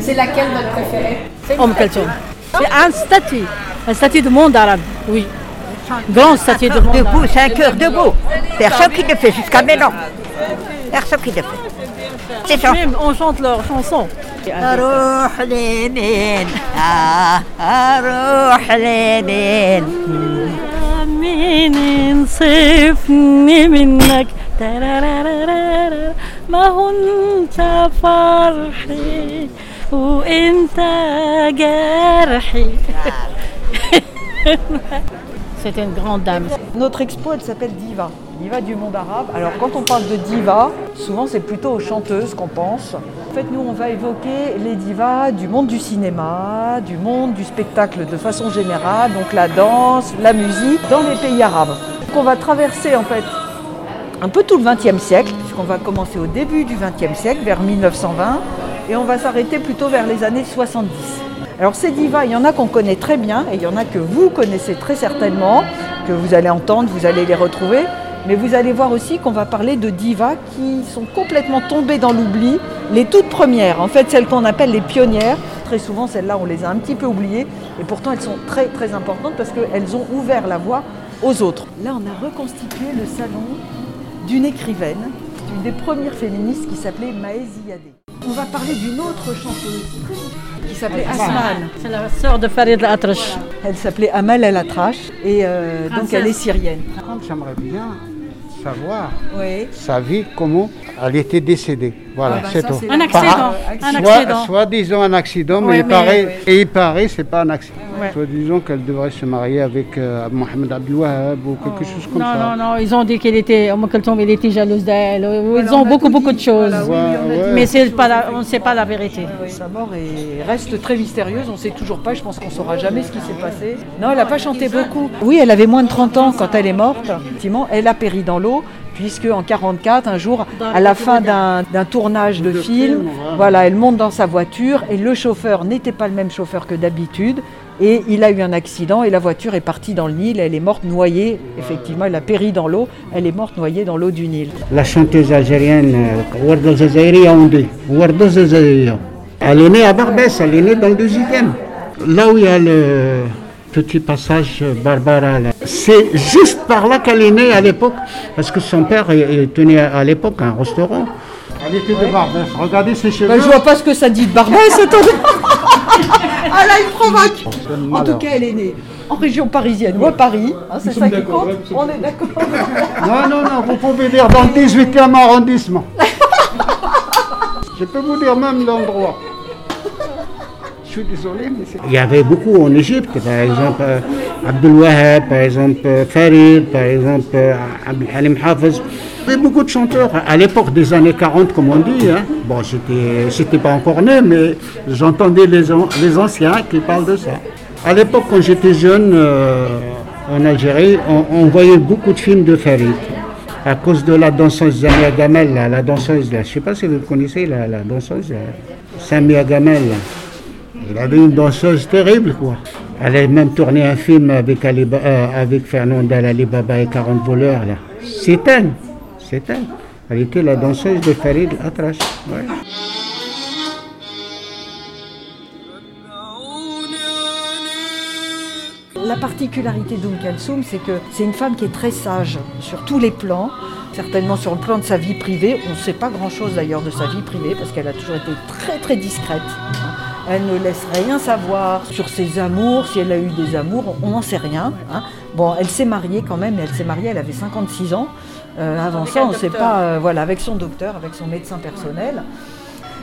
C'est laquelle votre préférée Om Kalsoum. C'est un statut, un statut du monde arabe, oui. Grand statut du monde Debout, arabe. c'est un cœur debout. Personne qui le fait jusqu'à maintenant. Personne qui le fait. C'est ça. Même on chante leur chanson. أروح لمين آه أروح لمين مين ينصفني منك ترارارارارا. ما هو انت فرحي وانت جرحي C'était une grande dame. Notre expo, elle s'appelle Diva, Diva du monde arabe. Alors quand on parle de diva, souvent c'est plutôt aux chanteuses qu'on pense. En fait, nous, on va évoquer les divas du monde du cinéma, du monde du spectacle de façon générale, donc la danse, la musique, dans les pays arabes. Donc on va traverser en fait un peu tout le XXe siècle, puisqu'on va commencer au début du XXe siècle, vers 1920, et on va s'arrêter plutôt vers les années 70. Alors ces divas, il y en a qu'on connaît très bien, et il y en a que vous connaissez très certainement, que vous allez entendre, vous allez les retrouver, mais vous allez voir aussi qu'on va parler de divas qui sont complètement tombées dans l'oubli, les toutes premières, en fait celles qu'on appelle les pionnières. Très souvent, celles-là, on les a un petit peu oubliées, et pourtant elles sont très très importantes parce qu'elles ont ouvert la voie aux autres. Là, on a reconstitué le salon d'une écrivaine, une des premières féministes qui s'appelait Maë Ziyadeh. On va parler d'une autre chanteuse qui s'appelait Asmal. C'est la sœur de Farid Al-Atrash. Elle s'appelait Amal El Atrache et euh, donc elle est syrienne. J'aimerais bien savoir Oui. sa vie, comment elle était décédée. Voilà, Ah bah c'est ça, tout. Un la- accident. Un Soit, accident. soit disons un accident, mais, Oui, il mais- paraît, et il paraît c'est pas un accident. Ouais. Soit disons qu'elle devrait se marier avec euh, Mohamed Abdelwahab ou quelque chose comme Oh. Non, ça. non, non, ils ont dit qu'elle était, elle était jalouse d'elle. Ils Voilà, ont on beaucoup, tout beaucoup dit. de choses. Voilà, oui, Ouais, on a dit. ouais. Mais c'est pas la- on ne sait pas la vérité. Sa mort est- reste très mystérieuse, on ne sait toujours pas, je pense qu'on ne saura jamais ce qui s'est passé. Non, elle n'a pas chanté beaucoup. Oui, elle avait moins de 30 ans quand elle est morte. Effectivement, elle a péri dans l'eau, puisque en 44, un jour, à la fin d'un tournage de, film, voilà. elle monte dans sa voiture et le chauffeur n'était pas le même chauffeur que d'habitude. Et il a eu un accident et la voiture est partie dans le Nil. Elle est morte noyée. Effectivement, elle a péri dans l'eau. Elle est morte noyée dans l'eau du Nil. La chanteuse algérienne euh, Warda Zazaïria, on dit. Warda. Elle est née à Barbès, elle est née dans le deuxième. Là où il y a le petit passage euh, Barbara, c'est juste par là qu'elle est née à l'époque, parce que son père tenait à l'époque un restaurant. Elle était de Barbès, regardez ses cheveux. Bah, je vois pas ce que ça dit de Barbès, attendez. ah là, il provoque. En tout cas, elle est née en région parisienne ou à Paris. hein, c'est ça qui compte. On est d'accord. Non, non, non, vous pouvez dire dans le 18e arrondissement. Je peux vous dire même l'endroit. Désolé, mais c'est... Il y avait beaucoup en Égypte, par exemple euh, Abdel Wahab, par exemple euh, Farid, par exemple euh, Abdel Halim Hafez. Il y avait beaucoup de chanteurs à l'époque des années 40, comme on dit. hein. Bon, j'étais, j'étais pas encore né, mais j'entendais les, les anciens qui parlent de ça. À l'époque, quand j'étais jeune, en Algérie, on, voyait beaucoup de films de Farid. À cause de la danseuse Samia Gamel, la danseuse, là. je ne sais pas si vous connaissez la, la danseuse. Samia Gamel. Il avait une danseuse terrible, quoi. Elle a même tourné un film avec, Ali Ba- euh, avec Fernanda Ali Baba et 40 voleurs, là. C'est elle, c'est elle. Elle était la danseuse de Farid Atrash. ouais. La particularité d'Oum Kalsoum, c'est que c'est une femme qui est très sage sur tous les plans. Certainement sur le plan de sa vie privée. On ne sait pas grand-chose d'ailleurs de sa vie privée parce qu'elle a toujours été très très discrète. Elle ne laisse rien savoir sur ses amours, si elle a eu des amours, on n'en sait rien. hein. Bon, elle s'est mariée quand même, elle s'est mariée, elle avait 56 ans. Euh, avant ça, on ne sait pas, euh, voilà, avec son docteur, avec son médecin personnel.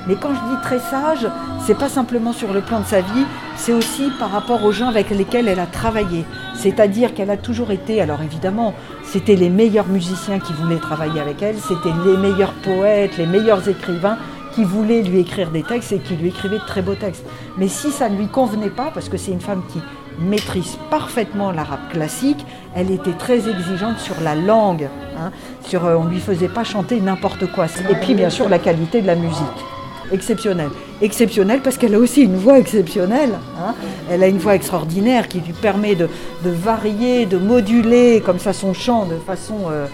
Mais quand je dis très sage, c'est pas simplement sur le plan de sa vie, c'est aussi par rapport aux gens avec lesquels elle a travaillé. C'est-à-dire qu'elle a toujours été, alors évidemment, c'était les meilleurs musiciens qui voulaient travailler avec elle, c'était les meilleurs poètes, les meilleurs écrivains qui voulaient lui écrire des textes et qui lui écrivaient de très beaux textes. Mais si ça ne lui convenait pas, parce que c'est une femme qui maîtrise parfaitement l'arabe classique, elle était très exigeante sur la langue. hein, sur, euh, on ne lui faisait pas chanter n'importe quoi. Et puis bien sûr la qualité de la musique exceptionnelle. Exceptionnelle parce qu'elle a aussi une voix exceptionnelle. hein. Elle a une voix extraordinaire qui lui permet de, varier, de moduler comme ça son chant de façon euh,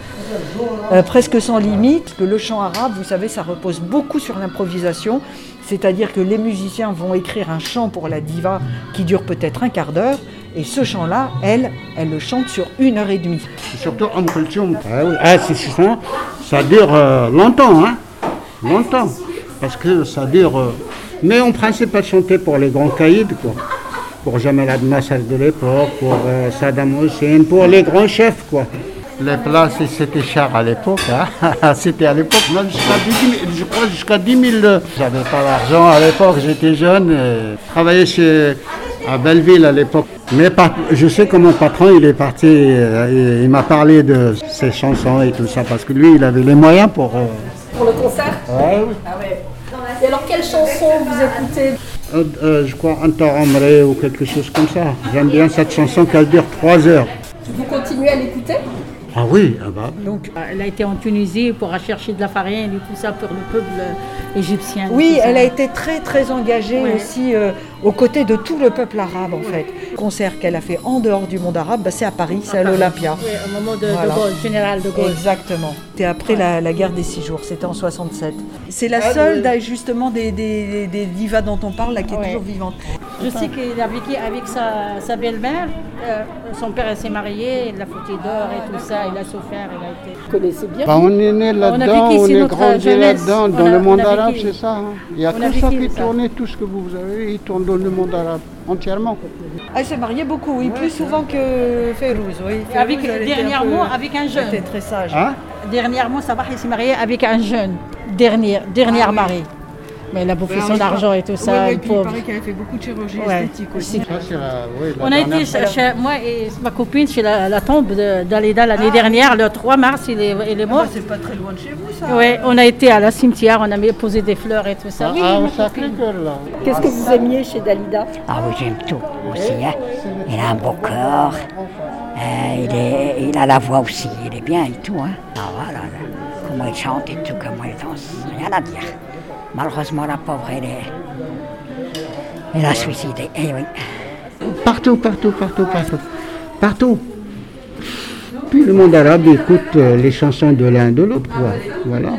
euh, presque sans limite. Que le chant arabe, vous savez, ça repose beaucoup sur l'improvisation. C'est-à-dire que les musiciens vont écrire un chant pour la diva qui dure peut-être un quart d'heure, et ce chant-là, elle, elle le chante sur une heure et demie. Surtout en culture. Ah, oui. ah c'est ça. Ça dure euh, longtemps, hein. Longtemps. Parce que ça dure. euh, Mais en principe, elle chantait pour les grands caïds, quoi. Pour Jamal Abdel de l'époque, pour euh, Saddam Hussein, pour les grands chefs, quoi. Les places, c'était cher à l'époque. hein. c'était à l'époque, même jusqu'à 10 000, je crois jusqu'à 10 000. euh, J'avais pas d'argent à l'époque, j'étais jeune. Je travaillais chez, à Belleville à l'époque. Mais par- je sais que mon patron, il est parti, il, il m'a parlé de ses chansons et tout ça, parce que lui, il avait les moyens pour... euh, Pour le concert? Ouais, oui. Et alors, quelle chanson vous écoutez Euh, euh, je crois Antaromré ou quelque chose comme ça. J'aime bien cette chanson qu'elle dure 3 heures. Vous continuez à l'écouter Ah oui, ah bah. Donc, elle a été en Tunisie pour chercher de la farine et tout ça pour le peuple euh, égyptien. Oui, elle a été très très engagée Ouais. aussi euh, aux côtés de tout le peuple arabe en fait. Le concert qu'elle a fait en dehors du monde arabe, bah, c'est à Paris, c'est à l'Olympia. Oui, au moment de, de Voilà. Gaulle, général de Gaulle. Exactement. C'était après la, la guerre des six jours, c'était en 67. C'est la seule d'ailleurs, justement des, des, des divas dont on parle là qui est toujours vivante. Je sais qu'il a vécu avec sa, sa belle-mère. Euh, son père s'est marié, il l'a foutu d'or et tout ça, il a souffert, il a été. Vous connaissez bien Bah, on est né a là-dedans, vécu on, ici est grandi là-dedans, dans On a- le monde on a arabe, vécu- c'est ça. hein. Il y a on a tout ça vécu qui tournait, tout ce que vous avez, il tourne dans le monde arabe, entièrement. Ah, elle s'est mariée beaucoup, oui, plus souvent que Férouz, oui. Et avec, dernièrement, peu- avec un Elle jeune. était très sage. Hein? Dernièrement, Sabah il s'est marié avec un jeune. Dernier, dernier mari. Mais il a bouffé son argent et tout ça, le pauvre. qu'elle a fait beaucoup de chirurgie Ouais. aussi. La, oui, la On a été, chez, moi et ma copine, chez la, la tombe de- d'Alida l'année dernière, le 3 mars, il est, il est mort. C'est pas très loin de chez vous, ça. Ouais, on a été à la cimetière, on a mis- posé des fleurs et tout ça. Oui, Ah. Sacré-Cœur, là. Qu'est-ce que vous aimiez chez Dalida? Ah oui, j'aime tout aussi. hein. Il a un beau corps. Euh, il, est, il a la voix aussi, il est bien et tout. Hein. Ah voilà, là. comment il chante et tout, comment il danse, rien à dire. Malheureusement, la pauvre, elle est. Elle a suicidé, eh oui. Partout, partout, partout, partout. Partout. Puis le monde arabe écoute euh, les chansons de l'un de l'autre. Voilà.